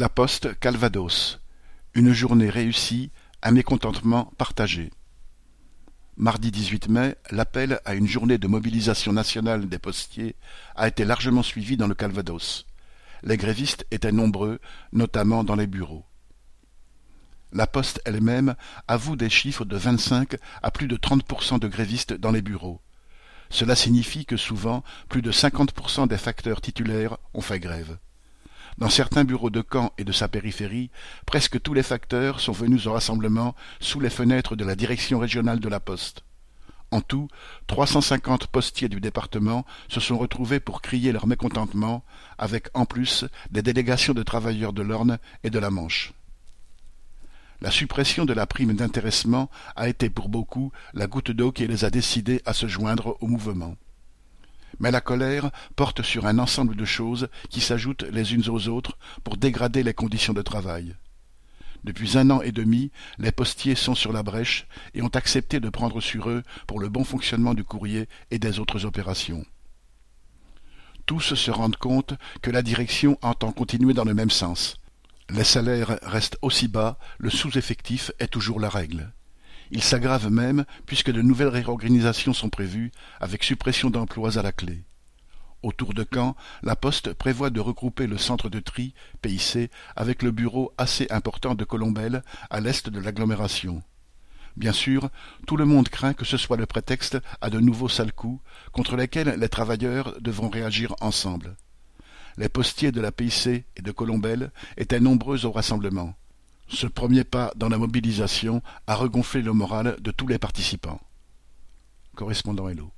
La Poste Calvados. Une journée réussie, un mécontentement partagé. Mardi 18 mai, l'appel à une journée de mobilisation nationale des postiers a été largement suivi dans le Calvados. Les grévistes étaient nombreux, notamment dans les bureaux. La Poste elle-même avoue des chiffres de 25 à plus de 30% de grévistes dans les bureaux. Cela signifie que souvent plus de 50% des facteurs titulaires ont fait grève. Dans certains bureaux de Caen et de sa périphérie, presque tous les facteurs sont venus au rassemblement sous les fenêtres de la direction régionale de la Poste. En tout, 350 postiers du département se sont retrouvés pour crier leur mécontentement, avec en plus des délégations de travailleurs de l'Orne et de la Manche. La suppression de la prime d'intéressement a été pour beaucoup la goutte d'eau qui les a décidés à se joindre au mouvement mais la colère porte sur un ensemble de choses qui s'ajoutent les unes aux autres pour dégrader les conditions de travail. Depuis un an et demi, les postiers sont sur la brèche et ont accepté de prendre sur eux pour le bon fonctionnement du courrier et des autres opérations. Tous se rendent compte que la direction entend continuer dans le même sens. Les salaires restent aussi bas, le sous-effectif est toujours la règle. Il s'aggrave même puisque de nouvelles réorganisations sont prévues, avec suppression d'emplois à la clé. Autour de Caen, la Poste prévoit de regrouper le centre de tri, PIC, avec le bureau assez important de Colombelle, à l'est de l'agglomération. Bien sûr, tout le monde craint que ce soit le prétexte à de nouveaux sales coups, contre lesquels les travailleurs devront réagir ensemble. Les postiers de la PIC et de Colombelle étaient nombreux au rassemblement. Ce premier pas dans la mobilisation a regonflé le moral de tous les participants. Correspondant Hello.